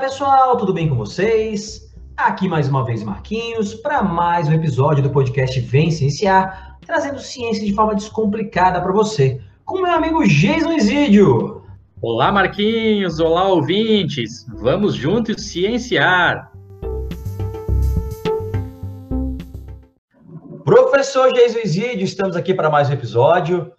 Pessoal, tudo bem com vocês? Aqui mais uma vez Marquinhos para mais um episódio do podcast Vem Cienciar, trazendo ciência de forma descomplicada para você, com meu amigo Jason Isidio. Olá Marquinhos, olá ouvintes, vamos juntos cienciar. Professor Jason Isidio, estamos aqui para mais um episódio.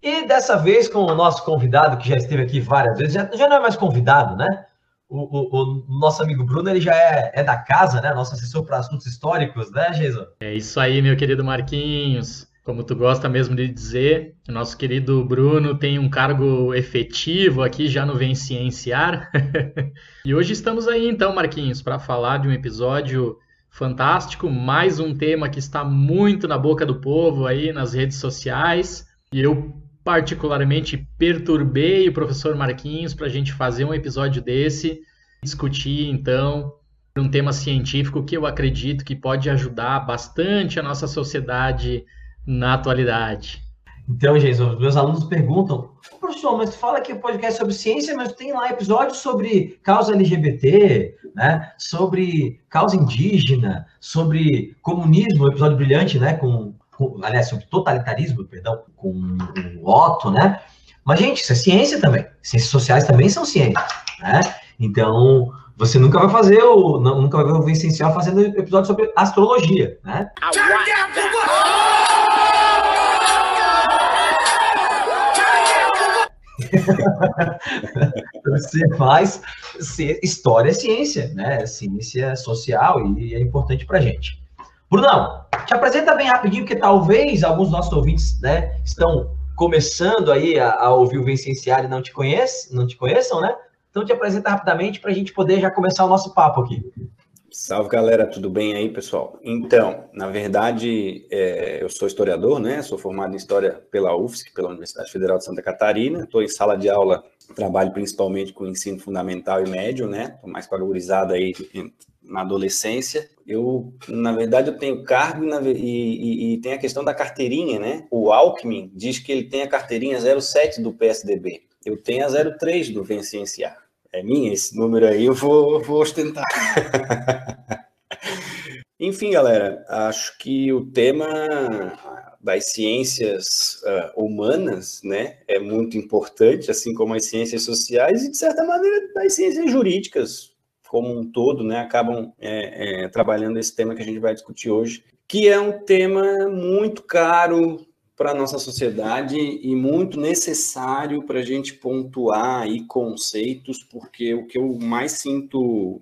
E dessa vez com o nosso convidado, que já esteve aqui várias vezes, já, já não é mais convidado, né? O, o, o, nosso amigo Bruno, ele já é, é da casa, né? Nosso assessor para assuntos históricos, né, Jason? É isso aí, meu querido Marquinhos. Como tu gosta mesmo de dizer, nosso querido Bruno tem um cargo efetivo aqui já no Vem Cienciar. e hoje estamos aí então, Marquinhos, para falar de um episódio fantástico, mais um tema que está muito na boca do povo aí nas redes sociais. E eu particularmente perturbei o professor Marquinhos para a gente fazer um episódio desse, discutir então um tema científico que eu acredito que pode ajudar bastante a nossa sociedade na atualidade. Então, Jesus, meus alunos perguntam, professor, mas tu fala que o podcast é sobre ciência, mas tem lá episódios sobre causa LGBT, né? sobre causa indígena, sobre comunismo, um episódio brilhante, né? Com, aliás, sobre totalitarismo, perdão, com o Otto, né? Mas, gente, isso é ciência também. Ciências sociais também são ciência, né? Então, você nunca vai fazer o. Nunca vai ver o Vicencial fazendo episódio sobre astrologia, né? você faz história é ciência, né? Ciência social e é importante pra gente. Brunão, te apresenta bem rapidinho, porque talvez alguns dos nossos ouvintes né, estão começando aí a, a ouvir o Vicenciário e não te, conhece, não te conheçam, né? Então te apresenta rapidamente para a gente poder já começar o nosso papo aqui. Salve galera, tudo bem aí, pessoal? Então, na verdade, é, eu sou historiador, né? Sou formado em História pela UFSC, pela Universidade Federal de Santa Catarina. Estou em sala de aula, trabalho principalmente com ensino fundamental e médio, né? Estou mais com a aí na adolescência. Eu, na verdade, eu tenho cargo e, e, e, tem a questão da carteirinha, né? O Alckmin diz que ele tem a carteirinha 07 do PSDB. Eu tenho a 03 do Vencienciar. É minha esse número aí, eu vou, vou ostentar. Enfim, galera, acho que o tema das ciências uh, humanas, né, é muito importante, assim como as ciências sociais e, de certa maneira, das ciências jurídicas, como um todo, né, acabam é, é, trabalhando esse tema que a gente vai discutir hoje, que é um tema muito caro para a nossa sociedade e muito necessário para a gente pontuar aí conceitos, porque o que eu mais sinto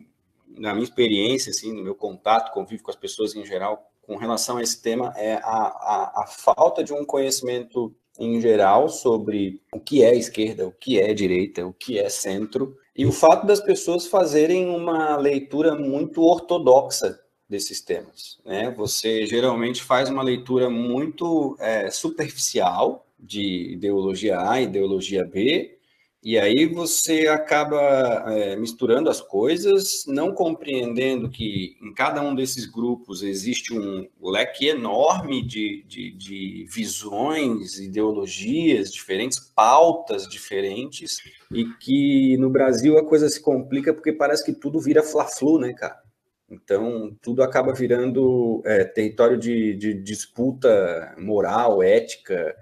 na minha experiência, assim, no meu contato, convívio com as pessoas em geral, com relação a esse tema, é a, a, a falta de um conhecimento em geral sobre o que é esquerda, o que é direita, o que é centro, e o fato das pessoas fazerem uma leitura muito ortodoxa desses temas. Né? Você geralmente faz uma leitura muito é, superficial de ideologia A, ideologia B, e aí você acaba é, misturando as coisas, não compreendendo que em cada um desses grupos existe um leque enorme de, de, de visões, ideologias diferentes, pautas diferentes, e que no Brasil a coisa se complica porque parece que tudo vira fla-flu, né, cara? Então, tudo acaba virando é, território de, de disputa moral, ética,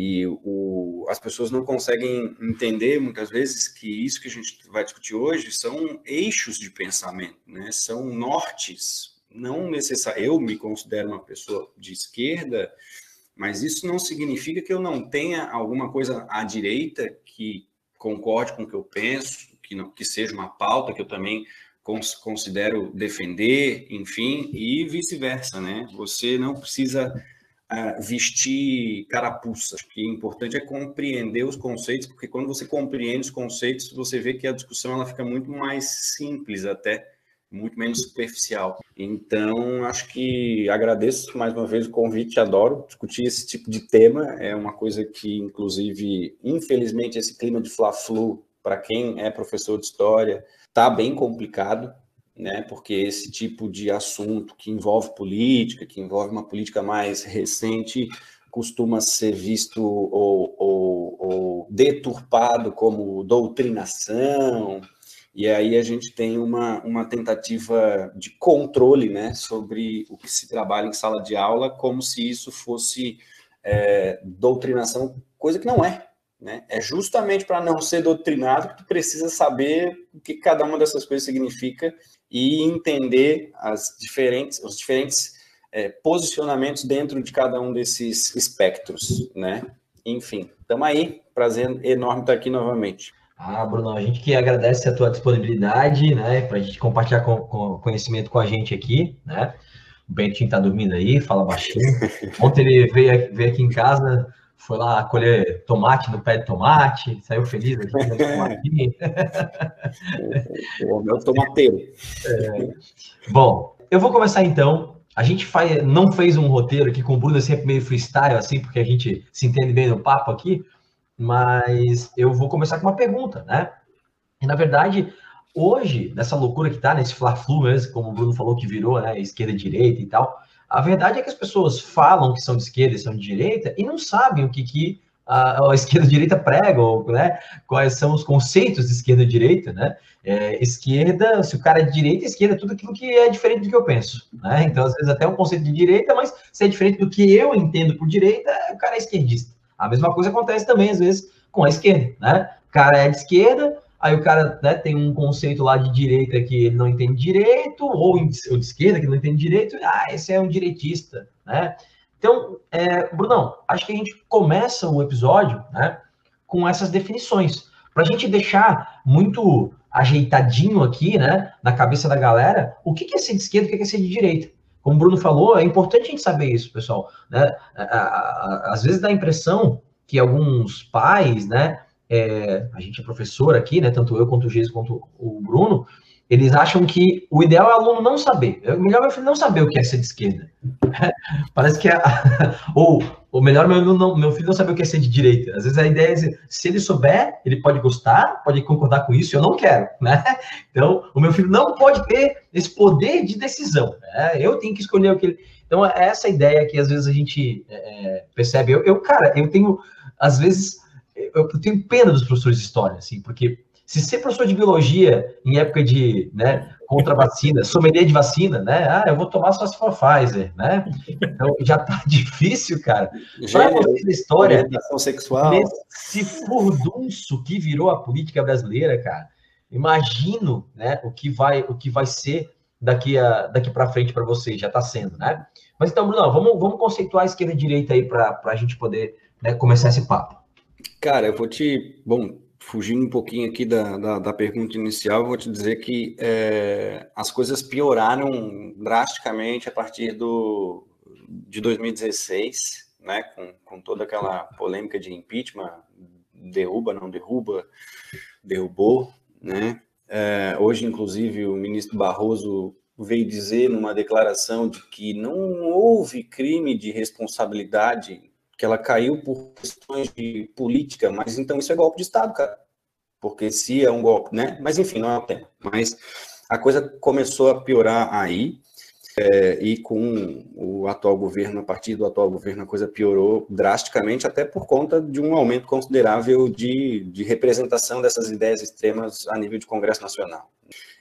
e o, as pessoas não conseguem entender muitas vezes que isso que a gente vai discutir hoje são eixos de pensamento, né? são nortes. Não necessariamente, eu me considero uma pessoa de esquerda, mas isso não significa que eu não tenha alguma coisa à direita que concorde com o que eu penso, que, não, que seja uma pauta que eu também considero defender, enfim, e vice-versa, né? Você não precisa vestir carapuça. Acho que o importante é compreender os conceitos, porque quando você compreende os conceitos, você vê que a discussão ela fica muito mais simples até, muito menos superficial. Então, acho que agradeço mais uma vez o convite, adoro discutir esse tipo de tema, é uma coisa que, inclusive, infelizmente, esse clima de fla-flu, para quem é professor de história, está bem complicado, né? Porque esse tipo de assunto que envolve política, que envolve uma política mais recente, costuma ser visto ou, ou, ou deturpado como doutrinação E aí a gente tem uma, uma tentativa de controle né, sobre o que se trabalha em sala de aula, como se isso fosse é, doutrinação, coisa que não é. Né? É justamente para não ser doutrinado que tu precisa saber o que cada uma dessas coisas significa e entender as diferentes, os diferentes é, posicionamentos dentro de cada um desses espectros, né? Enfim, estamos aí, prazer enorme estar aqui novamente. Ah, Bruno, a gente que agradece a tua disponibilidade, né, para a gente compartilhar com, com, conhecimento com a gente aqui, né? O Bentinho tá dormindo aí, fala baixinho. Ontem ele veio, veio aqui em casa, foi lá colher tomate no pé de tomate, saiu feliz aqui tomatinho. o meu tomateiro. É. Bom, eu vou começar então. A gente faz, não fez um roteiro aqui com o Bruno, é sempre meio freestyle, assim, porque a gente se entende bem no papo aqui, mas eu vou começar com uma pergunta, né? E na verdade, hoje, nessa loucura que tá, nesse fla-flu mesmo, como o Bruno falou que virou, né, esquerda e direita e tal, a verdade é que as pessoas falam que são de esquerda e são de direita e não sabem o que, que a, a esquerda e a direita pregam, né? Quais são os conceitos de esquerda e direita, né? É, esquerda, se o cara é de direita, esquerda é tudo aquilo que é diferente do que eu penso, né? Então, às vezes, até um conceito de direita, mas se é diferente do que eu entendo por direita, o cara é esquerdista. A mesma coisa acontece também, às vezes, com a esquerda, né? O cara é de esquerda, aí o cara né, tem um conceito lá de direita que ele não entende direito, ou, de esquerda que não entende direito, ah, esse é um direitista, né? Então, é, Brunão, acho que a gente começa o episódio né, com essas definições, para a gente deixar muito ajeitadinho aqui, né, na cabeça da galera, o que é ser de esquerda e o que é ser de direita. Como o Bruno falou, é importante a gente saber isso, pessoal. Né? Às vezes dá a impressão que alguns pais, né, é, a gente é professor aqui, né, tanto eu quanto o Geis quanto o Bruno, eles acham que o ideal é o aluno não saber. É melhor meu filho não saber o que é ser de esquerda. Parece que é. Ou, ou melhor, meu, não, meu filho não saber o que é ser de direita. Às vezes a ideia é se ele souber, ele pode gostar, pode concordar com isso, eu não quero, né? Então, o meu filho não pode ter esse poder de decisão. Né? Eu tenho que escolher o que ele. Então, é essa ideia que às vezes a gente é, percebe. Eu, eu, cara, eu tenho, às vezes, eu tenho pena dos professores de história, assim, porque se ser professor de biologia em época de, né, contra vacina, sommelier de vacina, né? Ah, eu vou tomar só se for Pfizer, né? Então já tá difícil, cara. Para você da história, sexual. esse furdunço que virou a política brasileira, cara. Imagino, né, o que vai, o que vai ser daqui a daqui para frente para vocês, já está sendo, né? Mas então, Bruno, vamos, vamos conceituar a esquerda e a direita aí para a gente poder né, começar esse papo. Cara, eu vou te. Bom, fugindo um pouquinho aqui da, da, da pergunta inicial, vou te dizer que é, as coisas pioraram drasticamente a partir do, de 2016, né, com, com toda aquela polêmica de impeachment, derruba, não derruba, derrubou, né? É, hoje, inclusive, o ministro Barroso veio dizer numa declaração de que não houve crime de responsabilidade que ela caiu por questões de política, mas então isso é golpe de Estado, cara. Porque se é um golpe, né? Mas enfim, não é o tema. Mas a coisa começou a piorar aí, é, e com o atual governo, a partir do atual governo, a coisa piorou drasticamente, até por conta de um aumento considerável de, de representação dessas ideias extremas a nível de Congresso Nacional.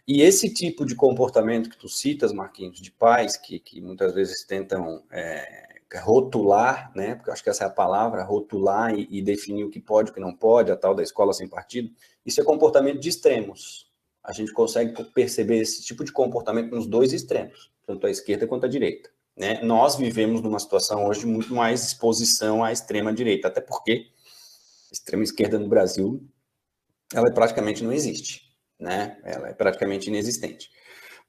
E esse tipo de comportamento que tu citas, Marquinhos, de pais que, que muitas vezes tentam é, rotular, né? Porque eu acho que essa é a palavra, rotular e, e definir o que pode, o que não pode, a tal da escola sem partido. Isso é comportamento de extremos. A gente consegue perceber esse tipo de comportamento nos dois extremos, tanto a esquerda quanto a direita. Né? Nós vivemos numa situação hoje de muito mais exposição à extrema direita, até porque a extrema esquerda no Brasil ela praticamente não existe, né? Ela é praticamente inexistente.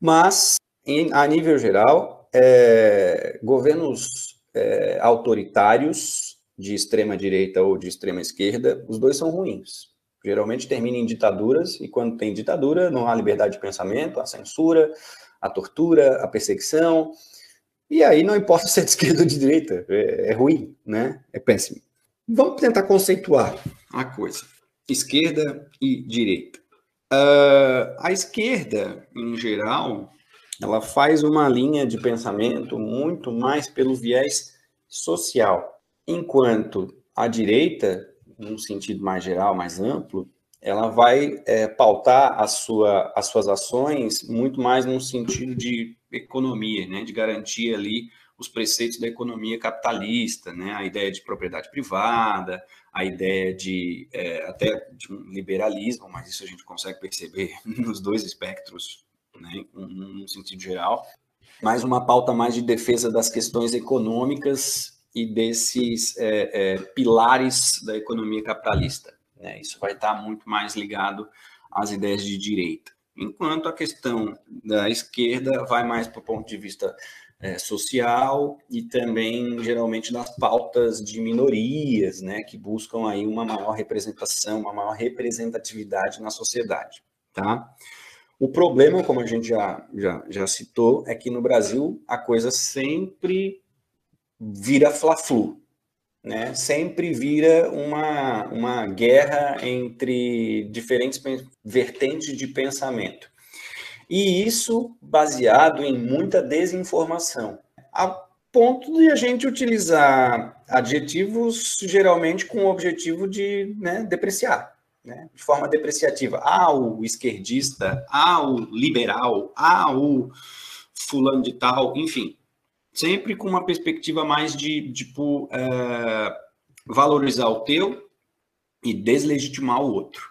Mas em, a nível geral, é, governos é, autoritários de extrema direita ou de extrema esquerda, os dois são ruins. Geralmente terminam em ditaduras, e quando tem ditadura, não há liberdade de pensamento, a censura, a tortura, a perseguição. E aí não importa se é de esquerda ou de direita, é, é ruim, né? É péssimo. Vamos tentar conceituar a coisa: esquerda e direita. Uh, a esquerda, em geral, ela faz uma linha de pensamento muito mais pelo viés social, enquanto a direita, num sentido mais geral, mais amplo, ela vai é, pautar a sua, as suas ações muito mais num sentido de economia, né, de garantir ali os preceitos da economia capitalista, né, a ideia de propriedade privada, a ideia de é, até de um liberalismo, mas isso a gente consegue perceber nos dois espectros, né, num sentido geral, mas uma pauta mais de defesa das questões econômicas e desses é, é, pilares da economia capitalista. Né? Isso vai estar muito mais ligado às ideias de direita. Enquanto a questão da esquerda vai mais para o ponto de vista é, social e também, geralmente, das pautas de minorias, né, que buscam aí uma maior representação, uma maior representatividade na sociedade, tá? O problema, como a gente já, já, já citou, é que no Brasil a coisa sempre vira fla-flu, né? Sempre vira uma, uma guerra entre diferentes vertentes de pensamento. E isso baseado em muita desinformação, a ponto de a gente utilizar adjetivos geralmente com o objetivo de né, depreciar, né, de forma depreciativa. Ah, o esquerdista, ah, o liberal, ah, o fulano de tal, enfim sempre com uma perspectiva mais de, tipo, é, valorizar o teu e deslegitimar o outro,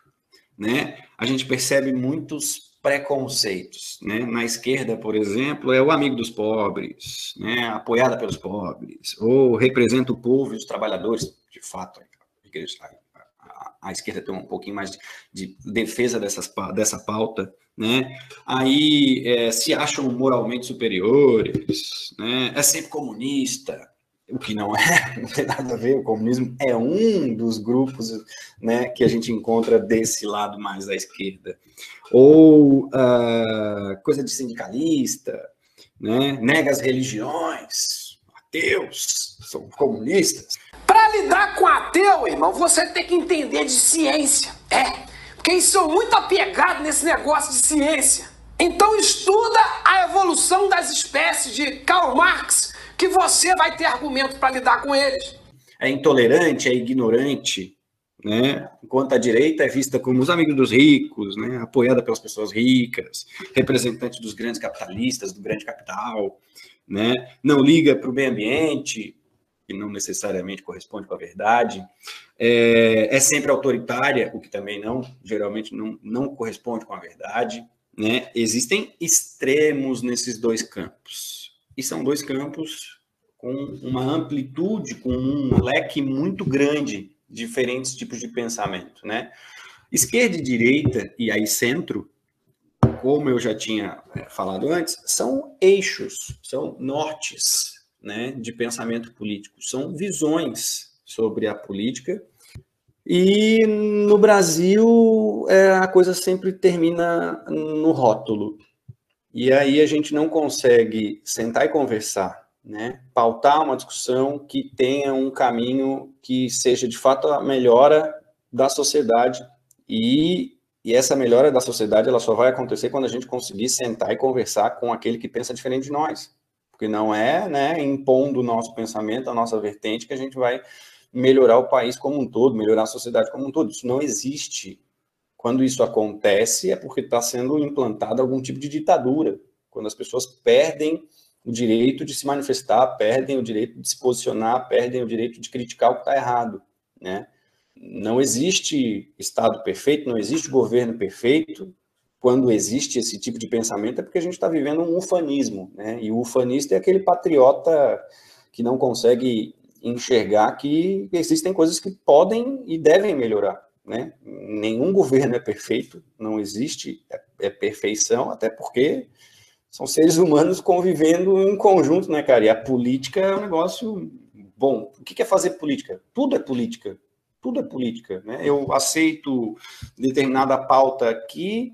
né? A gente percebe muitos preconceitos, né? Na esquerda, por exemplo, é o amigo dos pobres, né? Apoiada pelos pobres, ou representa o povo e os trabalhadores, de fato, a igreja, a esquerda tem um pouquinho mais de, de defesa dessas, dessa pauta, né? Aí é, se acham moralmente superiores, né? É sempre comunista, o que não é, não tem nada a ver. O comunismo é um dos grupos, né, que a gente encontra desse lado mais da esquerda, ou uh, coisa de sindicalista, né? Nega as religiões, ateus, são comunistas. Lidar com ateu, irmão, você tem que entender de ciência. É, porque eles são muito apegados nesse negócio de ciência. Então estuda a evolução das espécies de Karl Marx, que você vai ter argumento para lidar com eles. É intolerante, é ignorante, né? Enquanto a direita é vista como os amigos dos ricos, né? Apoiada pelas pessoas ricas, representante dos grandes capitalistas, do grande capital, né? Não liga para o meio ambiente, que não necessariamente corresponde com a verdade, é, é, sempre autoritária, o que também não, geralmente não, não corresponde com a verdade, né? Existem extremos nesses dois campos, e são dois campos com uma amplitude, com um leque muito grande de diferentes tipos de pensamento, né? Esquerda e direita, e aí centro, como eu já tinha é, falado antes, são eixos, são nortes, né, de pensamento político, são visões sobre a política. E no Brasil é, a coisa sempre termina no rótulo. E aí a gente não consegue sentar e conversar, né? pautar uma discussão que tenha um caminho que seja de fato a melhora da sociedade. E, e essa melhora da sociedade ela só vai acontecer quando a gente conseguir sentar e conversar com aquele que pensa diferente de nós porque não é né, impondo o nosso pensamento, a nossa vertente, que a gente vai melhorar o país como um todo, melhorar a sociedade como um todo. Isso não existe. Quando isso acontece, é porque está sendo implantada algum tipo de ditadura. Quando as pessoas perdem o direito de se manifestar, perdem o direito de se posicionar, perdem o direito de criticar o que está errado. Né? Não existe Estado perfeito, não existe governo perfeito, quando existe esse tipo de pensamento é porque a gente está vivendo um ufanismo, né? E o ufanista é aquele patriota que não consegue enxergar que existem coisas que podem e devem melhorar, né? Nenhum governo é perfeito, não existe é, é perfeição, até porque são seres humanos convivendo em conjunto, né, cara? E a política é um negócio bom. O que é fazer política? Tudo é política. Tudo é política, né? Eu aceito determinada pauta aqui,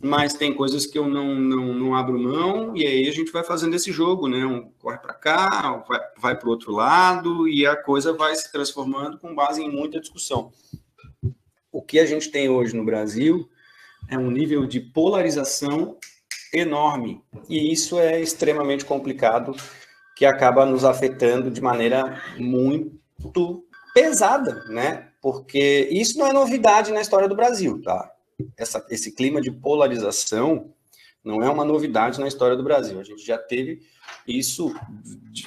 mas tem coisas que eu não, não, não abro mão, e aí a gente vai fazendo esse jogo, né? Um corre para cá, vai, vai para o outro lado, e a coisa vai se transformando com base em muita discussão. O que a gente tem hoje no Brasil é um nível de polarização enorme, e isso é extremamente complicado, que acaba nos afetando de maneira muito pesada, né? Porque isso não é novidade na história do Brasil, tá? Essa, esse clima de polarização não é uma novidade na história do Brasil. A gente já teve isso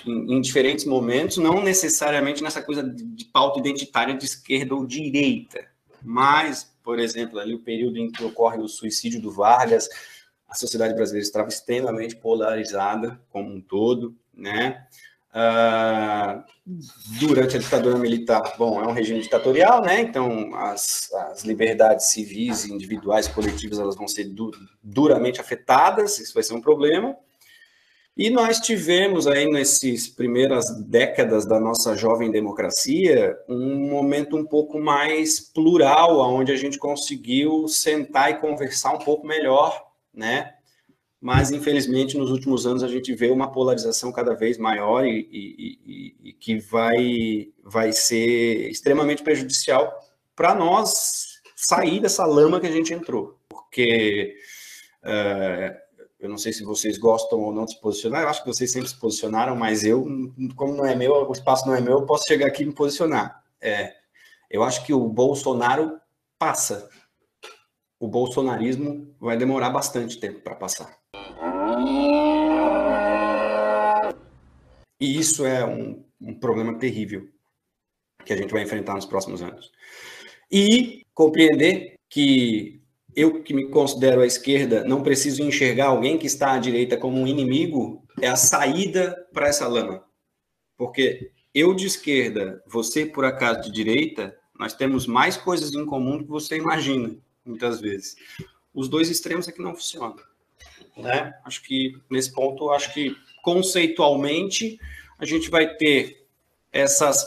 em diferentes momentos, não necessariamente nessa coisa de pauta identitária de esquerda ou direita, mas, por exemplo, ali o período em que ocorre o suicídio do Vargas, a sociedade brasileira estava extremamente polarizada como um todo, né? Uh, durante a ditadura militar, bom, é um regime ditatorial, né? Então as, as liberdades civis, individuais, coletivas, elas vão ser du duramente afetadas. Isso vai ser um problema. E nós tivemos aí nessas primeiras décadas da nossa jovem democracia um momento um pouco mais plural, onde a gente conseguiu sentar e conversar um pouco melhor, né? Mas infelizmente nos últimos anos a gente vê uma polarização cada vez maior e, e, e, e que vai, vai ser extremamente prejudicial para nós sair dessa lama que a gente entrou, porque uh, eu não sei se vocês gostam ou não de se posicionar, eu acho que vocês sempre se posicionaram, mas eu, como não é meu, o espaço não é meu, eu posso chegar aqui e me posicionar. É, eu acho que o Bolsonaro passa. O bolsonarismo vai demorar bastante tempo para passar. E isso é um, um problema terrível que a gente vai enfrentar nos próximos anos. E compreender que eu que me considero à esquerda não preciso enxergar alguém que está à direita como um inimigo é a saída para essa lama. Porque eu de esquerda, você por acaso de direita, nós temos mais coisas em comum do que você imagina, muitas vezes. Os dois extremos é que não funcionam né? Acho que nesse ponto, acho que conceitualmente a gente vai ter essas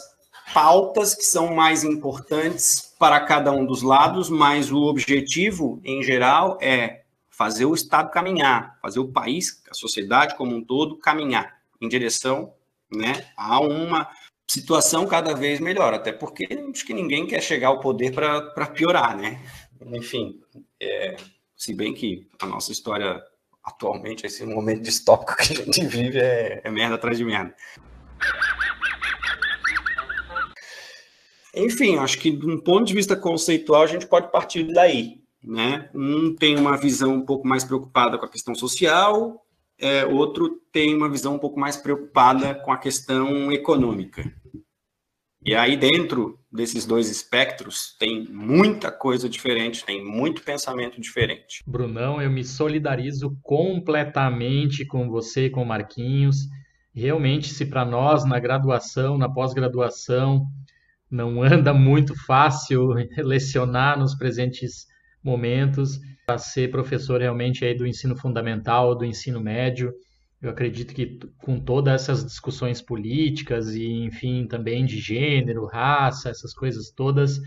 pautas que são mais importantes para cada um dos lados, mas o objetivo em geral é fazer o Estado caminhar, fazer o país, a sociedade como um todo caminhar em direção, né, a uma situação cada vez melhor, até porque acho que ninguém quer chegar ao poder para piorar, né? Enfim, é, se bem que a nossa história atualmente, esse momento distópico que a gente vive é, é merda atrás de merda. Enfim, acho que de um ponto de vista conceitual a gente pode partir daí. Né? Um tem uma visão um pouco mais preocupada com a questão social, é, outro tem uma visão um pouco mais preocupada com a questão econômica. E aí, dentro desses dois espectros, tem muita coisa diferente, tem muito pensamento diferente. Brunão, eu me solidarizo completamente com você e com o Marquinhos. Realmente, se para nós, na graduação, na pós-graduação, não anda muito fácil lecionar nos presentes momentos, para ser professor realmente aí do ensino fundamental, do ensino médio, eu acredito que com todas essas discussões políticas e, enfim, também de gênero, raça, essas coisas todas,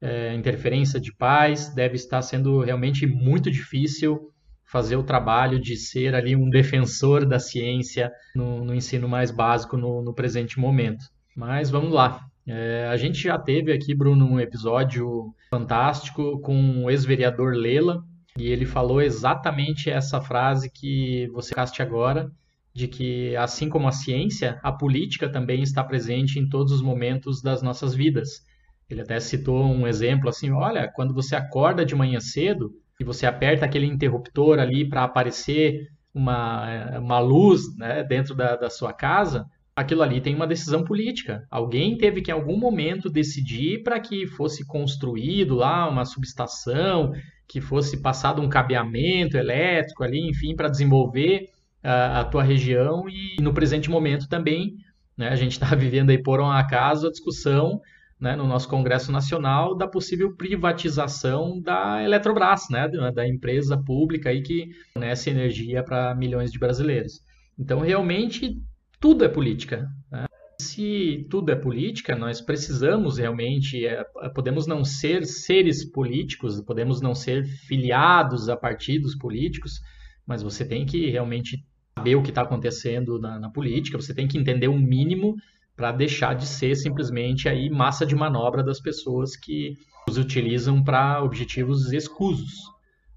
é, interferência de pais, deve estar sendo realmente muito difícil fazer o trabalho de ser ali um defensor da ciência no, no ensino mais básico no, no, presente momento. Mas vamos lá. É, a gente já teve aqui, Bruno, um episódio fantástico com o ex-vereador Lela, e ele falou exatamente essa frase que você caste agora, de que assim como a ciência, a política também está presente em todos os momentos das nossas vidas. Ele até citou um exemplo assim, olha, quando você acorda de manhã cedo e você aperta aquele interruptor ali para aparecer uma, uma luz né, dentro da, da sua casa, aquilo ali tem uma decisão política. Alguém teve que em algum momento decidir para que fosse construído lá uma subestação, que fosse passado um cabeamento elétrico ali, enfim, para desenvolver a, a, tua região e no presente momento também, né, a gente está vivendo aí por um acaso a discussão né, no nosso Congresso Nacional da possível privatização da Eletrobras, né, da empresa pública aí que fornece energia para milhões de brasileiros. Então, realmente, tudo é política. Né? Se tudo é política, nós precisamos realmente, é, podemos não ser seres políticos, podemos não ser filiados a partidos políticos, mas você tem que realmente saber o que está acontecendo na, na, política, você tem que entender o um mínimo para deixar de ser simplesmente aí massa de manobra das pessoas que os utilizam para objetivos escusos.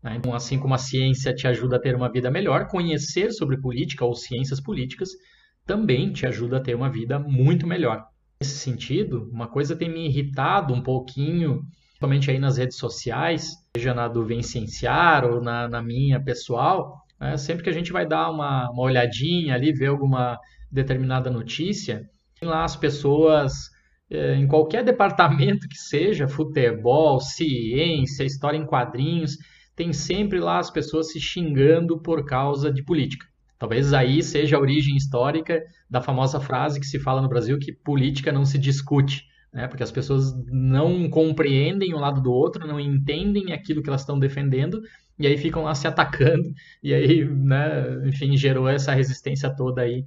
Né? Então, assim como a ciência te ajuda a ter uma vida melhor, conhecer sobre política ou ciências políticas também te ajuda a ter uma vida muito melhor. Nesse sentido, uma coisa tem me irritado um pouquinho, principalmente aí nas redes sociais, seja na do Vencienciar ou na, na minha pessoal, né? sempre que a gente vai dar uma, uma olhadinha ali, ver alguma determinada notícia, tem lá as pessoas é, em qualquer departamento que seja, futebol, ciência, história em quadrinhos, tem sempre lá as pessoas se xingando por causa de política. Talvez aí seja a origem histórica da famosa frase que se fala no Brasil que política não se discute, né? porque as pessoas não compreendem um lado do outro, não entendem aquilo que elas estão defendendo, e aí ficam lá se atacando, e aí, né, enfim, gerou essa resistência toda aí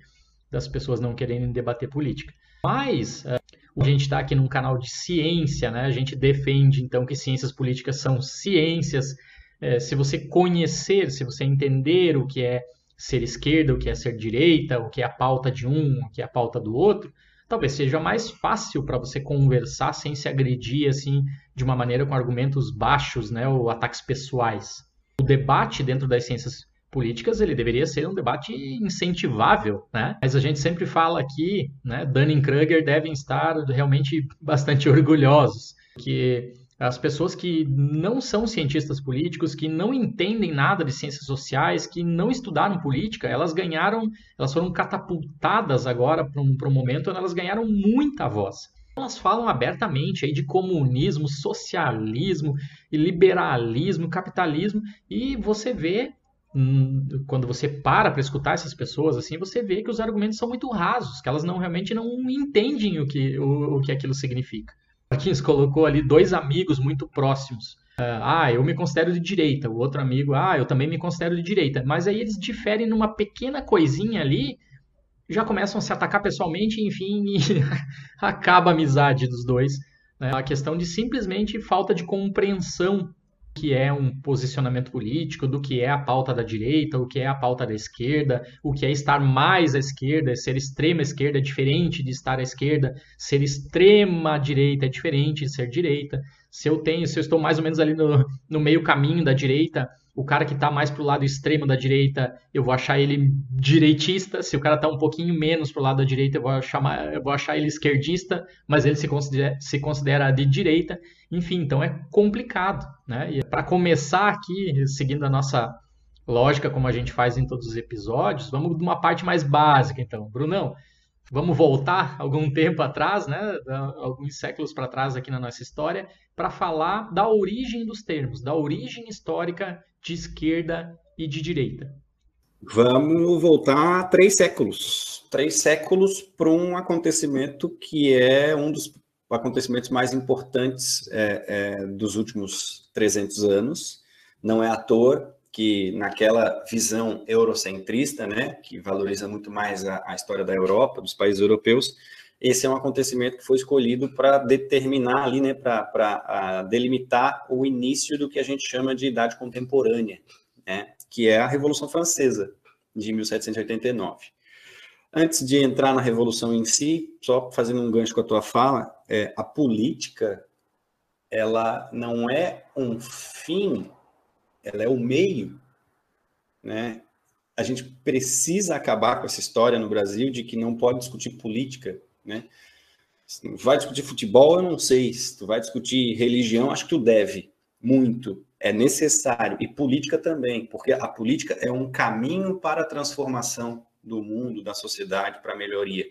das pessoas não querendo debater política. Mas é, a gente está aqui num canal de ciência, né? A gente defende então que ciências políticas são ciências. É, se você conhecer, se você entender o que é ser esquerda, o que é ser direita, o que é a pauta de um, o que é a pauta do outro, talvez seja mais fácil para você conversar sem se agredir assim de uma maneira com argumentos baixos, né, ou ataques pessoais. O debate dentro das ciências políticas, ele deveria ser um debate incentivável, né? Mas a gente sempre fala aqui, né, Dunning-Kruger devem estar realmente bastante orgulhosos, que as pessoas que não são cientistas políticos, que não entendem nada de ciências sociais, que não estudaram política, elas ganharam, elas foram catapultadas agora para um, um momento onde elas ganharam muita voz. Elas falam abertamente aí de comunismo, socialismo, liberalismo, capitalismo, e você vê Hum, quando você para para escutar essas pessoas assim, você vê que os argumentos são muito rasos, que elas não realmente não entendem o que, o, o que aquilo significa. Marquinhos colocou ali dois amigos muito próximos. Uh, ah, eu me considero de direita. O outro amigo, ah, eu também me considero de direita. Mas aí eles diferem numa pequena coisinha ali, já começam a se atacar pessoalmente, enfim, e acaba a amizade dos dois. Né? A questão de simplesmente falta de compreensão que é um posicionamento político, do que é a pauta da direita, o que é a pauta da esquerda, o que é estar mais à esquerda, ser extrema esquerda é diferente de estar à esquerda, ser extrema direita é diferente de ser direita. Se eu tenho, se eu estou mais ou menos ali no, no meio caminho da direita, o cara que está mais para o lado extremo da direita, eu vou achar ele direitista. Se o cara está um pouquinho menos para o lado da direita, eu vou, chamar, eu vou achar ele esquerdista, mas ele se considera, se considera de direita. Enfim, então é complicado. Né? E para começar aqui, seguindo a nossa lógica, como a gente faz em todos os episódios, vamos de uma parte mais básica, então. Brunão, vamos voltar algum tempo atrás, né, alguns séculos para trás aqui na nossa história, para falar da origem dos termos, da origem histórica de esquerda e de direita. Vamos voltar três séculos. Três séculos para um acontecimento que é um dos acontecimentos mais importantes é, é, dos últimos 300 anos. Não é à toa que naquela visão eurocentrista, né, que valoriza muito mais a, a história da Europa, dos países europeus, esse é um acontecimento que foi escolhido para determinar ali, né, para delimitar o início do que a gente chama de idade contemporânea, né, que é a Revolução Francesa de 1789. Antes de entrar na Revolução em si, só fazendo um gancho com a tua fala, é, a política ela não é um fim ela é o meio, né? A gente precisa acabar com essa história no Brasil de que não pode discutir política, né? Vai discutir futebol, eu não sei. Se tu vai discutir religião, acho que tu deve muito. É necessário e política também, porque a política é um caminho para a transformação do mundo, da sociedade, para a melhoria.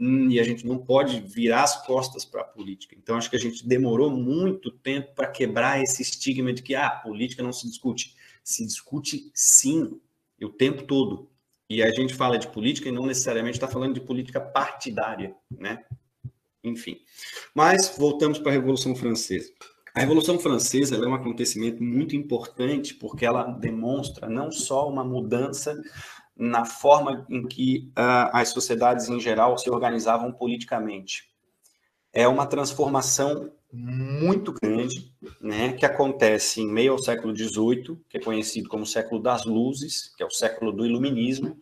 Hum, e a gente não pode virar as costas para a política. Então, acho que a gente demorou muito tempo para quebrar esse estigma de que ah, política não se discute. Se discute sim, o tempo todo. E a gente fala de política e não necessariamente está falando de política partidária, né? Enfim. Mas voltamos para a Revolução Francesa. A Revolução Francesa é um acontecimento muito importante porque ela demonstra não só uma mudança na forma em que uh, as sociedades em geral se organizavam politicamente. É uma transformação muito grande, né, que acontece em meio ao século XVIII, que é conhecido como século das luzes, que é o século do iluminismo,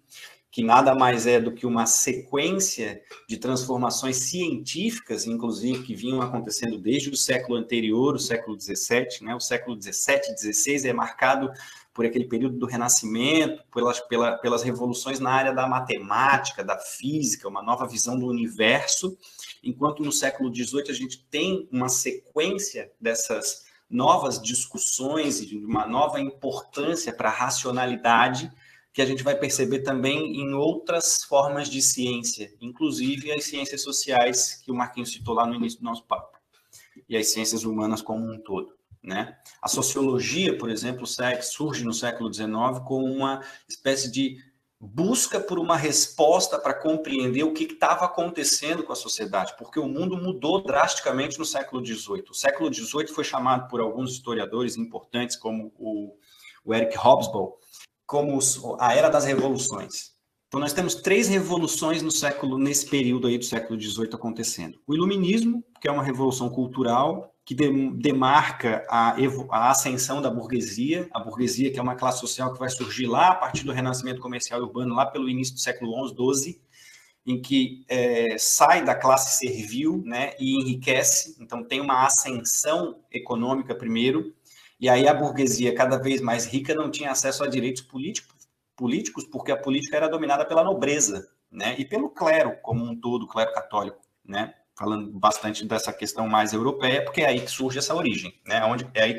que nada mais é do que uma sequência de transformações científicas, inclusive, que vinham acontecendo desde o século anterior, o século XVII, né, o século XVII XVI é marcado por aquele período do Renascimento, pelas, pela, pelas revoluções na área da matemática, da física, uma nova visão do universo, enquanto no século XVIII a gente tem uma sequência dessas novas discussões e de uma nova importância para a racionalidade que a gente vai perceber também em outras formas de ciência, inclusive as ciências sociais que o Marquinhos citou lá no início do nosso papo, e as ciências humanas como um todo. Né? A sociologia, por exemplo, surge no século XIX como uma espécie de busca por uma resposta para compreender o que estava acontecendo com a sociedade, porque o mundo mudou drasticamente no século XVIII. O século XVIII foi chamado por alguns historiadores importantes, como o, o Eric Hobsbawm, como a era das revoluções. Então nós temos três revoluções no século nesse período aí do século XVIII acontecendo. O iluminismo, que é uma revolução cultural que demarca a, a, ascensão da burguesia, a burguesia que é uma classe social que vai surgir lá a partir do renascimento comercial e urbano, lá pelo início do século XI, XII, em que é, sai da classe servil né, e enriquece, então tem uma ascensão econômica primeiro, e aí a burguesia cada vez mais rica não tinha acesso a direitos políticos, políticos porque a política era dominada pela nobreza né, e pelo clero como um todo, o clero católico, né? Falando bastante dessa questão mais europeia, porque é aí que surge essa origem, né? Onde é aí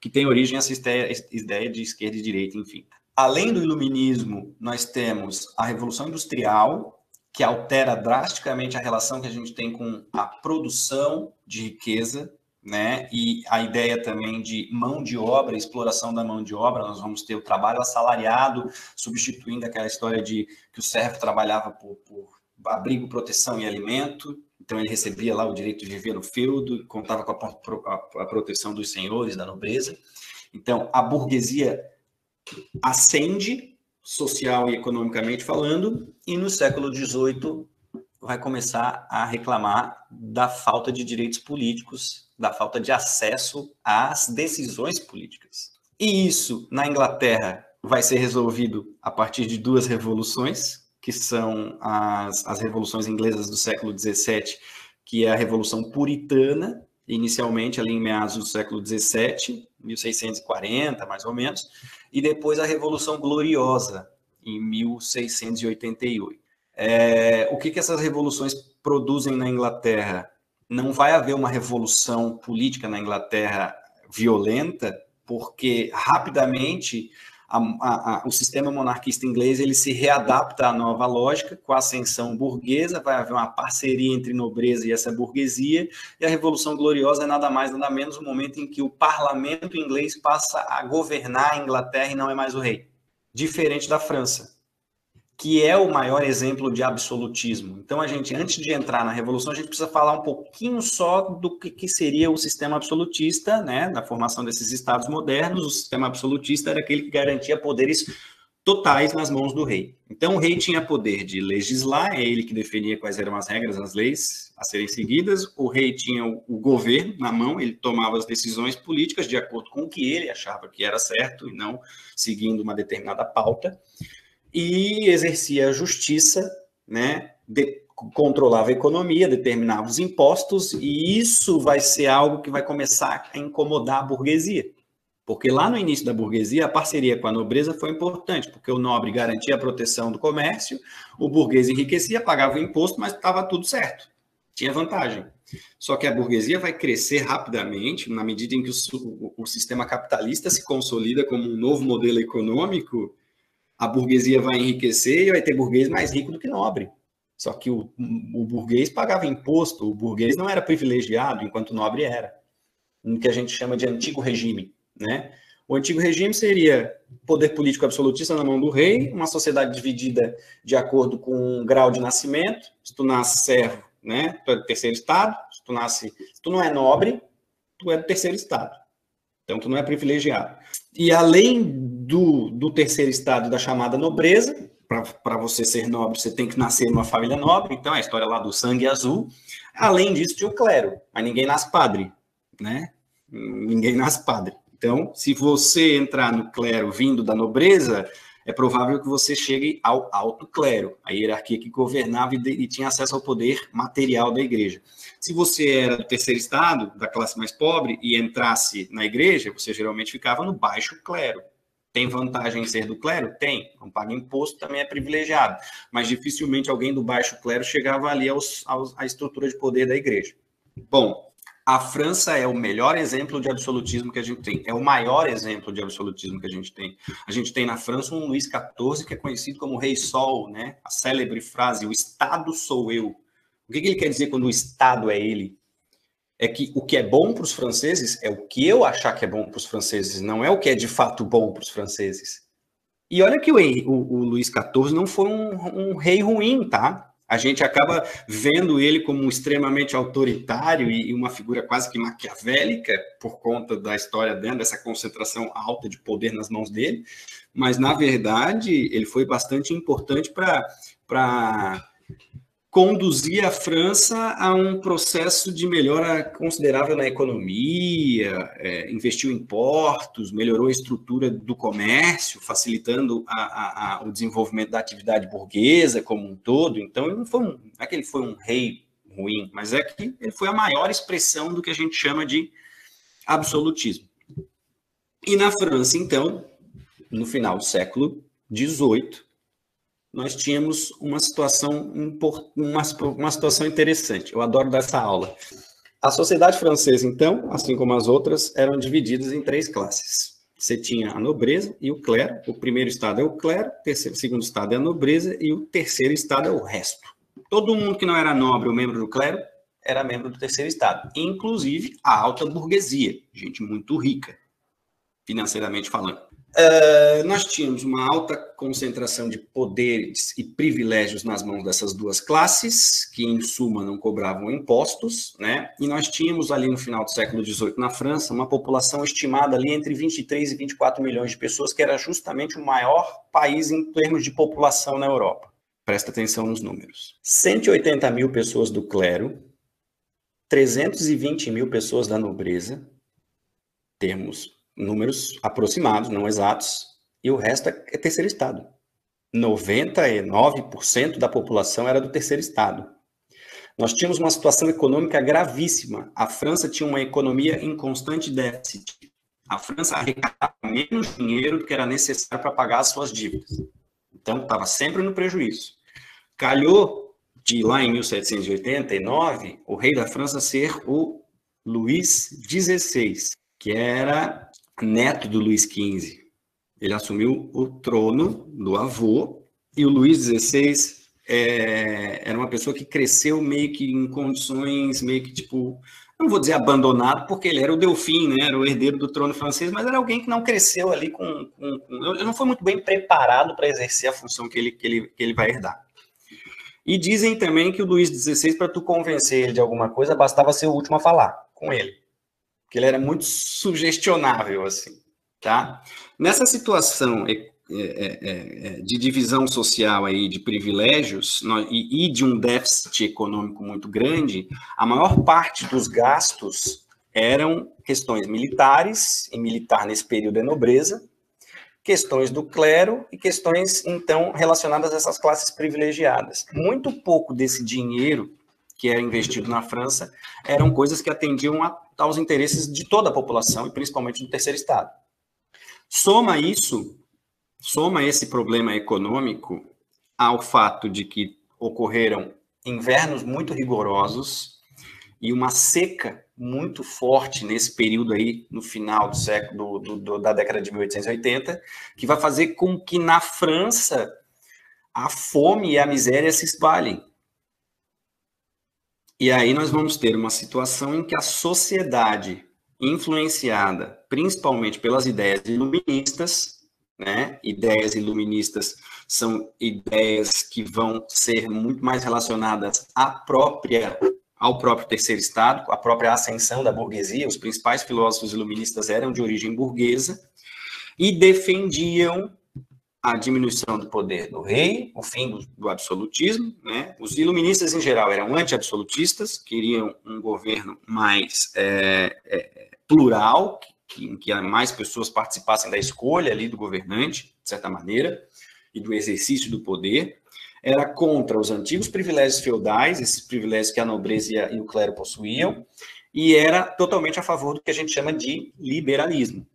que, tem origem essa ideia, ideia de esquerda e direita, enfim. Além do iluminismo, nós temos a Revolução Industrial, que altera drasticamente a relação que a gente tem com a produção de riqueza, né? E a ideia também de mão de obra, exploração da mão de obra, nós vamos ter o trabalho assalariado, substituindo aquela história de que o servo trabalhava por, por abrigo, proteção e alimento, então ele recebia lá o direito de viver no feudo, contava com a, a, a proteção dos senhores, da nobreza. Então a burguesia ascende, social e economicamente falando, e no século XVIII vai começar a reclamar da falta de direitos políticos, da falta de acesso às decisões políticas. E isso, na Inglaterra, vai ser resolvido a partir de duas revoluções, que são as, as revoluções inglesas do século XVII, que é a Revolução Puritana, inicialmente ali em meados do século XVII, 1640 mais ou menos, e depois a Revolução Gloriosa, em 1688. É, o que, que essas revoluções produzem na Inglaterra? Não vai haver uma revolução política na Inglaterra violenta, porque rapidamente a, a, o sistema monarquista inglês ele se readapta à nova lógica, com a ascensão burguesa, vai haver uma parceria entre nobreza e essa burguesia, e a Revolução Gloriosa é nada mais, nada menos o momento em que o parlamento inglês passa a governar a Inglaterra e não é mais o rei. Diferente da França que é o maior exemplo de absolutismo. Então, a gente, antes de entrar na revolução, a gente precisa falar um pouquinho só do que, que seria o sistema absolutista, né, da formação desses estados modernos. O sistema absolutista era aquele que garantia poderes totais nas mãos do rei. Então, o rei tinha poder de legislar, é ele que definia quais eram as regras, as leis a serem seguidas. O rei tinha o governo na mão, ele tomava as decisões políticas de acordo com o que ele achava que era certo e não seguindo uma determinada pauta e exercia justiça, né? De, controlava a economia, determinava os impostos, e isso vai ser algo que vai começar a incomodar a burguesia. Porque lá no início da burguesia, a parceria com a nobreza foi importante, porque o nobre garantia a proteção do comércio, o burguês enriquecia, pagava o imposto, mas estava tudo certo, tinha vantagem. Só que a burguesia vai crescer rapidamente, na medida em que o, o, o sistema capitalista se consolida como um novo modelo econômico, a burguesia vai enriquecer e vai ter burguês mais rico do que nobre. Só que o, o burguês pagava imposto, o burguês não era privilegiado, enquanto o nobre era. No que a gente chama de antigo regime, né? O antigo regime seria poder político absolutista na mão do rei, uma sociedade dividida de acordo com o grau de nascimento. Se tu nasce servo, né, tu é do terceiro estado. Se tu nasce, se tu não é nobre, tu é do terceiro estado. Então tu não é privilegiado. E além do, do terceiro estado da chamada nobreza. Para você ser nobre, você tem que nascer numa família nobre. Então, é a história lá do sangue azul. Além disso, tinha o clero. Mas ninguém nasce padre, né? Ninguém nasce padre. Então, se você entrar no clero vindo da nobreza, é provável que você chegue ao alto clero, a hierarquia que governava e, de, e, tinha acesso ao poder material da igreja. Se você era do terceiro estado, da classe mais pobre, e entrasse na igreja, você geralmente ficava no baixo clero Tem vantagem em ser do clero? Tem. Não paga imposto, também é privilegiado. Mas dificilmente alguém do baixo clero chegava ali aos, aos, à estrutura de poder da igreja. Bom, a França é o melhor exemplo de absolutismo que a gente tem. É o maior exemplo de absolutismo que a gente tem. A gente tem na França um Luís XIV que é conhecido como Rei Sol, né? A célebre frase: "O Estado sou eu". O que, que ele quer dizer quando o Estado é ele? É que o que é bom para os franceses é o que eu achar que é bom para os franceses, não é o que é de fato bom para os franceses. E olha que o, o, o Luís XIV não foi um, um, rei ruim, tá? A gente acaba vendo ele como extremamente autoritário e, e uma figura quase que maquiavélica por conta da história dentro dessa concentração alta de poder nas mãos dele. Mas, na verdade, ele foi bastante importante para conduzir a França a um processo de melhora considerável na economia, é, investiu em portos, melhorou a estrutura do comércio, facilitando a, a, a, o desenvolvimento da atividade burguesa como um todo. Então, ele não, foi um, não é que ele foi um rei ruim, mas é que ele foi a maior expressão do que a gente chama de absolutismo. E na França, então, no final do século XVIII, nós tínhamos uma situação, uma, uma situação interessante. Eu adoro dar essa aula. A sociedade francesa, então, assim como as outras, eram divididas em três classes. Você tinha a nobreza e o clero. O primeiro estado é o clero, o, terceiro, segundo estado é a nobreza e o terceiro estado é o resto. Todo mundo que não era nobre ou membro do clero era membro do terceiro estado, inclusive a alta burguesia, gente muito rica, financeiramente falando. Uh, nós tínhamos uma alta concentração de poderes e privilégios nas mãos dessas duas classes, que em suma não cobravam impostos, né? E nós tínhamos ali no final do século XVIII na França uma população estimada ali entre 23 e 24 milhões de pessoas, que era justamente o maior país em termos de população na Europa. Presta atenção nos números: 180 mil pessoas do clero, 320 mil pessoas da nobreza, termos números aproximados, não exatos, e o resto é, é terceiro estado. 99% da população era do terceiro estado. Nós tínhamos uma situação econômica gravíssima. A França tinha uma economia em constante déficit. A França arrecadava menos dinheiro do que era necessário para pagar as suas dívidas. Então, estava sempre no prejuízo. Calhou de lá em 1789 o rei da França ser o Luís XVI, que era neto do Luís XV. Ele assumiu o trono do avô e o Luís XVI é, era uma pessoa que cresceu meio que em condições meio que tipo, não vou dizer abandonado, porque ele era o Delfim, né, era o herdeiro do trono francês, mas era alguém que não cresceu ali com, com, com ele não foi muito bem preparado para exercer a função que ele, que ele, que ele vai herdar. E dizem também que o Luís XVI, para tu convencer ele de alguma coisa, bastava ser o último a falar com ele que ele era muito sugestionável, assim, tá? Nessa situação é, é, é, de divisão social aí, de privilégios e, de um déficit econômico muito grande, a maior parte dos gastos eram questões militares, e militar nesse período é nobreza, questões do clero e questões, então, relacionadas a essas classes privilegiadas. Muito pouco desse dinheiro que era investido na França eram coisas que atendiam a, aos interesses de toda a população e principalmente do terceiro estado. Soma isso, soma esse problema econômico ao fato de que ocorreram invernos muito rigorosos e uma seca muito forte nesse período aí, no final do século, do, do, da década de 1880, que vai fazer com que na França a fome e a miséria se espalhem. E aí nós vamos ter uma situação em que a sociedade, influenciada principalmente pelas ideias iluministas, né? Ideias iluministas são ideias que vão ser muito mais relacionadas à própria ao próprio terceiro estado, à própria ascensão da burguesia. Os principais filósofos iluministas eram de origem burguesa e defendiam a diminuição do poder do rei, o fim do, do absolutismo. Né? Os iluministas, em geral, eram anti-absolutistas, queriam um governo mais é, é, plural, que, em que mais pessoas participassem da escolha ali do governante, de certa maneira, e do exercício do poder. Era contra os antigos privilégios feudais, esses privilégios que a nobreza e o clero possuíam, e era totalmente a favor do que a gente chama de liberalismo,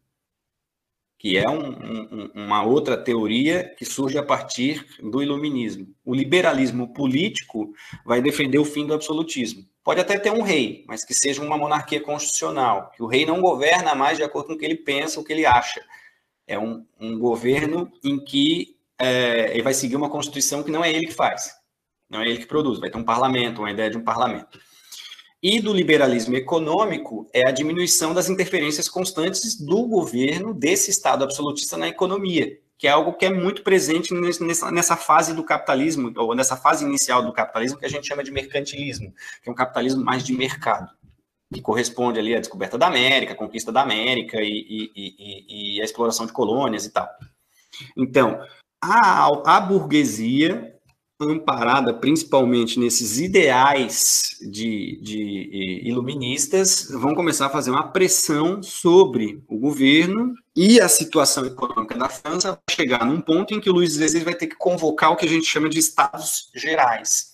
que é um, um, uma outra teoria que surge a partir do iluminismo. O liberalismo político vai defender o fim do absolutismo. Pode até ter um rei, mas que seja uma monarquia constitucional, que o rei não governa mais de acordo com o que ele pensa, o que ele acha. É um, um governo em que é, ele vai seguir uma constituição que não é ele que faz, não é ele que produz, vai ter um parlamento, uma ideia de um parlamento. E do liberalismo econômico é a diminuição das interferências constantes do governo desse Estado absolutista na economia, que é algo que é muito presente nessa, fase do capitalismo, ou nessa fase inicial do capitalismo, que a gente chama de mercantilismo, que é um capitalismo mais de mercado, que corresponde ali à descoberta da América, a conquista da América e, e, e, e a exploração de colônias e tal. Então, a, a burguesia amparada principalmente nesses ideais de, de, iluministas, vão começar a fazer uma pressão sobre o governo e a situação econômica da França vai chegar num ponto em que o Luiz XVI vai ter que convocar o que a gente chama de Estados Gerais.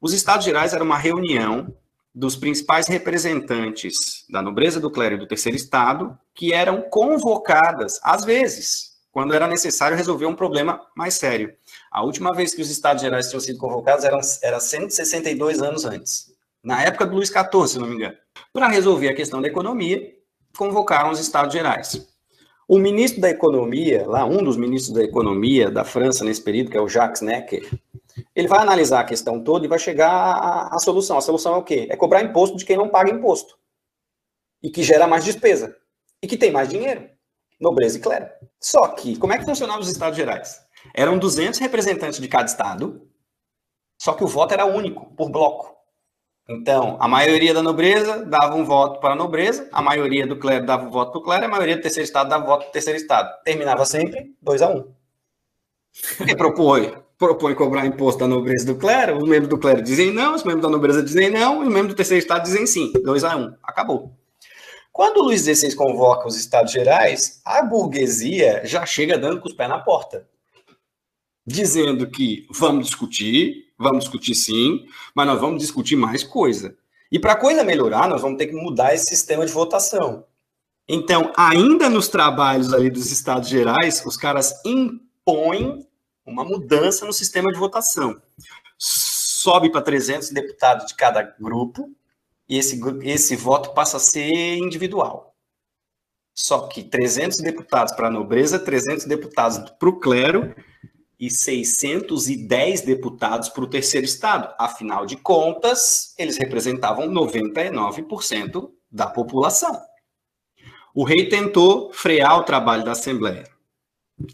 Os Estados Gerais era uma reunião dos principais representantes da nobreza do clero e do terceiro estado que eram convocadas, às vezes, quando era necessário resolver um problema mais sério. A última vez que os Estados Gerais tinham sido convocados era, era 162 anos antes, na época do Luís XIV, se não me engano. Para resolver a questão da economia, convocaram os Estados Gerais. O ministro da Economia, lá um dos ministros da Economia da França nesse período, que é o Jacques Necker, ele vai analisar a questão toda e vai chegar à, à solução. A solução é o quê? É cobrar imposto de quem não paga imposto. E que gera mais despesa. E que tem mais dinheiro. Nobreza e clero. Só que, como é que funcionavam os Estados Gerais? Eram 200 representantes de cada estado, só que o voto era único, por bloco. Então, a maioria da nobreza dava um voto para a nobreza, a maioria do clero dava um voto para o clero, a maioria do terceiro estado dava um voto para o terceiro estado. Terminava sempre 2 a 1 um. E propõe, propõe cobrar imposto da nobreza do clero, os membros do clero dizem não, os membros da nobreza dizem não, e os membros do terceiro estado dizem sim. 2 a 1 um. Acabou. Quando Luiz XVI convoca os Estados Gerais, a burguesia já chega dando com os pés na porta dizendo que vamos discutir, vamos discutir sim, mas nós vamos discutir mais coisa. E para a coisa melhorar, nós vamos ter que mudar esse sistema de votação. Então, ainda nos trabalhos ali dos Estados Gerais, os caras impõem uma mudança no sistema de votação. Sobe para 300 deputados de cada grupo e esse, esse voto passa a ser individual. Só que 300 deputados para a nobreza, 300 deputados para o clero e 610 deputados para o terceiro estado. Afinal de contas, eles representavam 99% da população. O rei tentou frear o trabalho da Assembleia.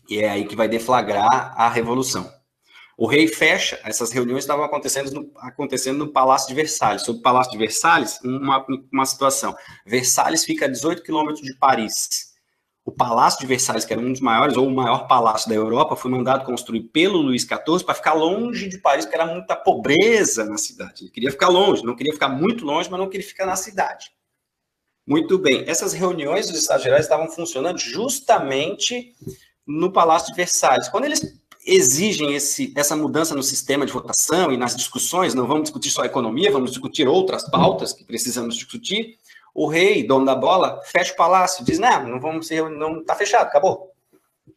E é aí que vai deflagrar a revolução. O rei fecha, essas reuniões estavam acontecendo no, acontecendo no Palácio de Versalhes. Sobre o Palácio de Versalhes, uma, uma situação. Versalhes fica a 18 quilômetros de Paris o Palácio de Versalhes, que era um dos maiores, ou o maior palácio da Europa, foi mandado construir pelo Luís XIV para ficar longe de Paris, porque era muita pobreza na cidade. Ele queria ficar longe, não queria ficar muito longe, mas não queria ficar na cidade. Muito bem, essas reuniões dos Estados Gerais estavam funcionando justamente no Palácio de Versalhes. Quando eles exigem esse, essa mudança no sistema de votação e nas discussões, não vamos discutir só economia, vamos discutir outras pautas que precisamos discutir, o rei, dono da bola, fecha o palácio, diz: não, não vamos ser, não está fechado, acabou.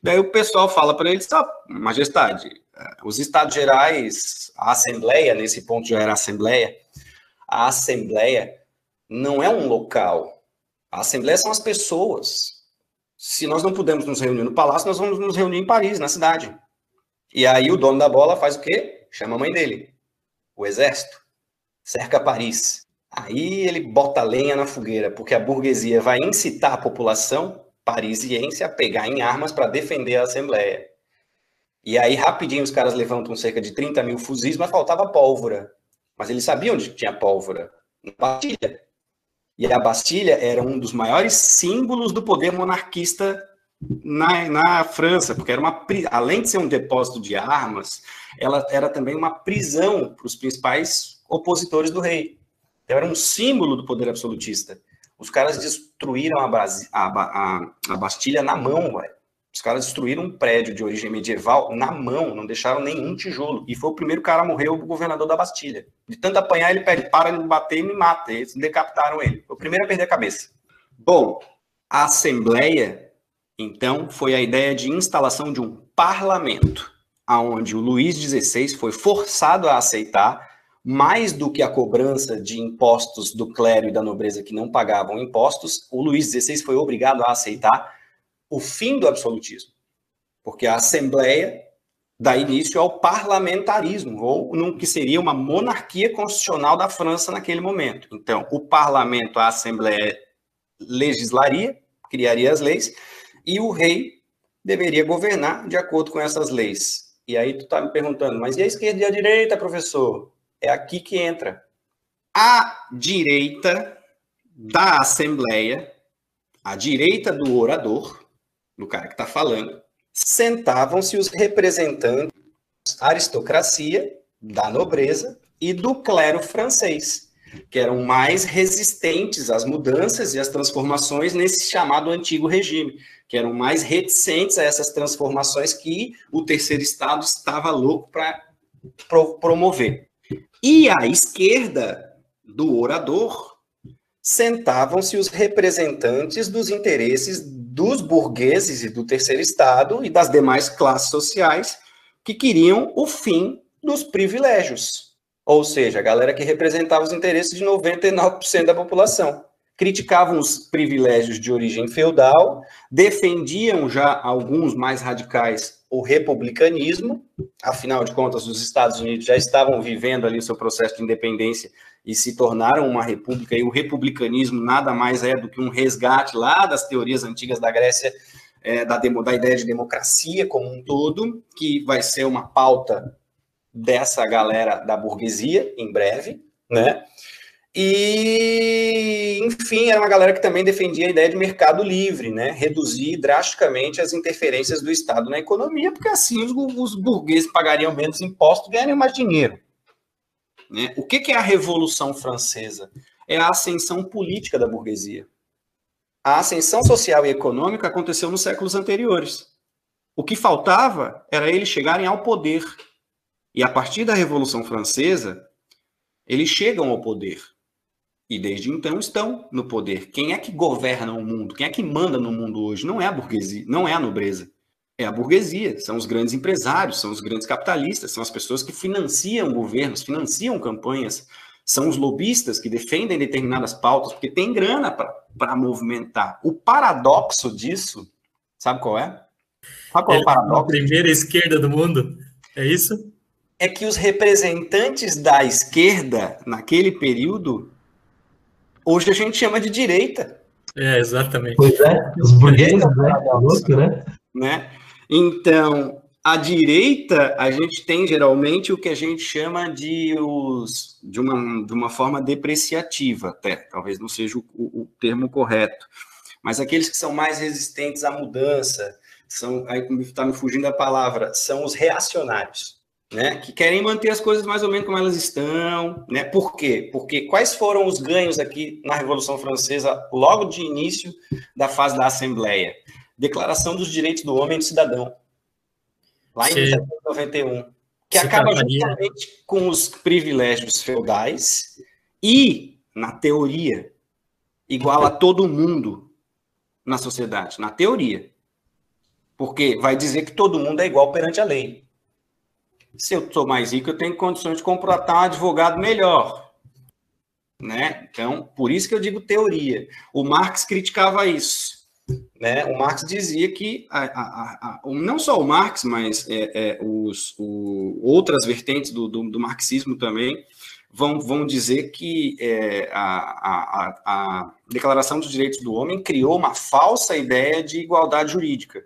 Daí o pessoal fala para ele: oh, majestade, eh, os Estados Gerais, a Assembleia, nesse ponto já era Assembleia, a Assembleia não é um local. A Assembleia são as pessoas. Se nós não pudermos nos reunir no palácio, nós vamos nos reunir em Paris, na cidade. E aí o dono da bola faz o quê? Chama a mãe dele, o exército, cerca Paris. Aí ele bota lenha na fogueira, porque a burguesia vai incitar a população parisiense a pegar em armas para defender a Assembleia. E aí, rapidinho, os caras levantam cerca de 30 mil fuzis, mas faltava pólvora. Mas eles sabiam onde tinha pólvora? Na Bastilha. E a Bastilha era um dos maiores símbolos do poder monarquista na, na França, porque era uma além de ser um depósito de armas, ela era também uma prisão para os principais opositores do rei. Então era um símbolo do poder absolutista. Os caras destruíram a, a, a, a Bastilha na mão, velho. Os caras destruíram um prédio de origem medieval na mão, não deixaram nenhum tijolo. E foi o primeiro cara a morrer, o governador da Bastilha. De tanto apanhar, ele pede, para de bater e me mata. Eles decapitaram ele. Foi o primeiro a perder a cabeça. Bom, a Assembleia Então, foi a ideia de instalação de um parlamento, aonde o Luís XVI foi forçado a aceitar mais do que a cobrança de impostos do clero e da nobreza que não pagavam impostos, o Luís XVI foi obrigado a aceitar o fim do absolutismo, porque a Assembleia dá início ao parlamentarismo, ou no que seria uma monarquia constitucional da França naquele momento. Então, o parlamento, a Assembleia legislaria, criaria as leis, e o rei deveria governar de acordo com essas leis. E aí tu tá me perguntando, mas e a esquerda e a direita, professor? É aqui que entra. A direita da Assembleia, a direita do orador, do cara que está falando, sentavam-se os representantes da aristocracia, da nobreza e do clero francês, que eram mais resistentes às mudanças e às transformações nesse chamado antigo regime, que eram mais reticentes a essas transformações que o terceiro estado estava louco para pro promover. E à esquerda do orador sentavam-se os representantes dos interesses dos burgueses e do terceiro estado e das demais classes sociais que queriam o fim dos privilégios. Ou seja, a galera que representava os interesses de 99% da população. Criticavam os privilégios de origem feudal, defendiam já alguns mais radicais o republicanismo, afinal de contas, os Estados Unidos já estavam vivendo ali o seu processo de independência e se tornaram uma república, e o republicanismo nada mais é do que um resgate lá das teorias antigas da Grécia, é, da, demo, da ideia de democracia como um todo, que vai ser uma pauta dessa galera da burguesia em breve, né? E, enfim, era uma galera que também defendia a ideia de mercado livre, né? Reduzir drasticamente as interferências do Estado na economia, porque assim os, os burgueses pagariam menos impostos e ganhariam mais dinheiro. Né? O que, que é a Revolução Francesa? É a ascensão política da burguesia. A ascensão social e econômica aconteceu nos séculos anteriores. O que faltava era eles chegarem ao poder. E a partir da Revolução Francesa, eles chegam ao poder. E desde então estão no poder. Quem é que governa o mundo? Quem é que manda no mundo hoje? Não é a burguesia, não é a nobreza. É a burguesia, são os grandes empresários, são os grandes capitalistas, são as pessoas que financiam governos, financiam campanhas, são os lobistas que defendem determinadas pautas, porque tem grana para movimentar. O paradoxo disso, sabe qual é? Sabe qual é o paradoxo? A primeira esquerda do mundo, é isso? É que os representantes da esquerda, naquele período, Hoje a gente chama de direita. É, exatamente. Pois é, os burgueses, né? É louco, né? né? Então, a direita, a gente tem geralmente o que a gente chama de, os, de, uma, de uma forma depreciativa, até, talvez não seja o, o, o termo correto, mas aqueles que são mais resistentes à mudança, são, aí está me fugindo a palavra, são os reacionários né, que querem manter as coisas mais ou menos como elas estão, né? Por quê? Porque quais foram os ganhos aqui na Revolução Francesa logo de início da fase da Assembleia? Declaração dos Direitos do Homem e do Cidadão, lá em 1791, que Você acaba justamente com os privilégios feudais e, na teoria, iguala todo mundo na sociedade, na teoria. Porque vai dizer que todo mundo é igual perante a lei. Se eu sou mais rico, eu tenho condições de contratar um advogado melhor. Né? Então, por isso que eu digo teoria. O Marx criticava isso. Né? O Marx dizia que, a, a, a, não só o Marx, mas é, é, os, o, outras vertentes do, do, do, marxismo também vão, vão dizer que é, a, Declaração dos Direitos do Homem criou uma falsa ideia de igualdade jurídica.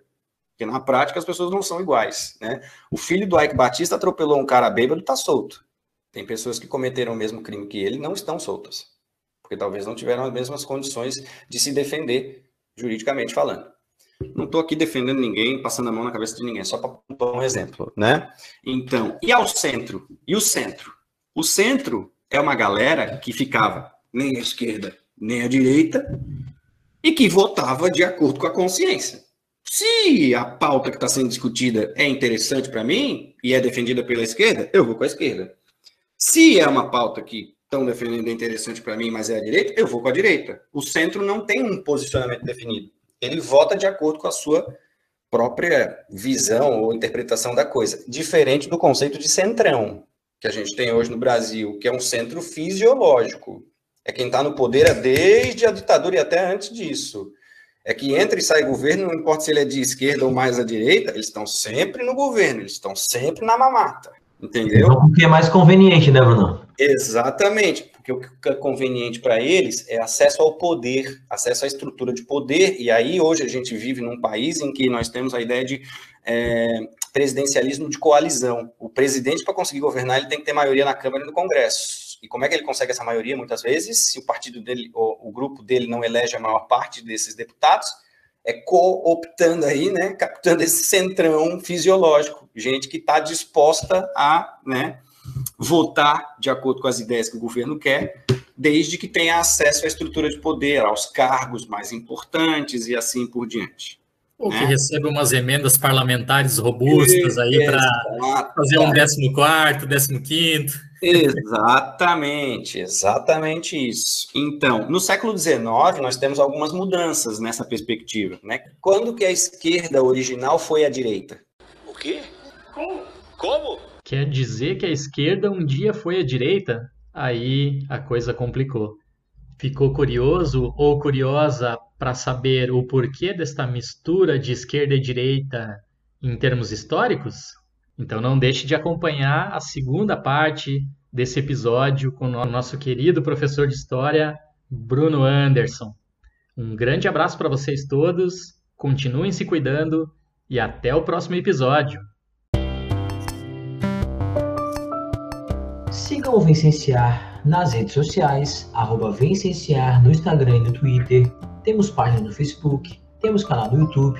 Porque na prática as pessoas não são iguais, né? O filho do Ike Batista atropelou um cara bêbado, tá solto. Tem pessoas que cometeram o mesmo crime que ele não estão soltas, porque talvez não tiveram as mesmas condições de se defender juridicamente falando. Não estou aqui defendendo ninguém, passando a mão na cabeça de ninguém, só para dar um exemplo, né? Então, e ao centro? E o centro? O centro é uma galera que ficava nem à esquerda nem à direita e que votava de acordo com a consciência. Se a pauta que está sendo discutida é interessante para mim e é defendida pela esquerda, eu vou com a esquerda. Se é uma pauta que estão defendendo é interessante para mim, mas é a direita, eu vou com a direita. O centro não tem um posicionamento definido. ele vota de acordo com a sua própria visão ou interpretação da coisa, diferente do conceito de centrão que a gente tem hoje no Brasil, que é um centro fisiológico. É quem está no poder desde a ditadura e até antes disso. É que entra e sai governo, não importa se ele é de esquerda ou mais à direita, eles estão sempre no governo, eles estão sempre na mamata. Entendeu? O que é mais conveniente, né, Bruno? Exatamente, porque o que é conveniente para eles é acesso ao poder, acesso à estrutura de poder, e aí hoje a gente vive num país em que nós temos a ideia de é, presidencialismo de coalizão. O presidente, para conseguir governar, ele tem que ter maioria na Câmara e no Congresso. E como é que ele consegue essa maioria, muitas vezes, se o partido dele, o, o grupo dele não elege a maior parte desses deputados? é cooptando aí, né, captando esse centrão fisiológico, gente que está disposta a, né, votar de acordo com as ideias que o governo quer, desde que tenha acesso à estrutura de poder, aos cargos mais importantes e assim por diante. Ou que né? receba umas emendas parlamentares robustas aí para fazer um 14 quarto, 15 quinto. Exatamente, exatamente isso. Então, no século XIX, nós temos algumas mudanças nessa perspectiva. Né? Quando que a esquerda original foi à direita? O quê? Como? Como? Quer dizer que a esquerda um dia foi à direita? Aí a coisa complicou. Ficou curioso ou curiosa para saber o porquê desta mistura de esquerda e direita em termos históricos? Então não deixe de acompanhar a segunda parte desse episódio com o nosso querido professor de história, Bruno Anderson. Um grande abraço para vocês todos, continuem se cuidando e até o próximo episódio. Sigam o Vencenciar nas redes sociais, arroba Vencenciar no Instagram e no Twitter. Temos página no Facebook, temos canal no YouTube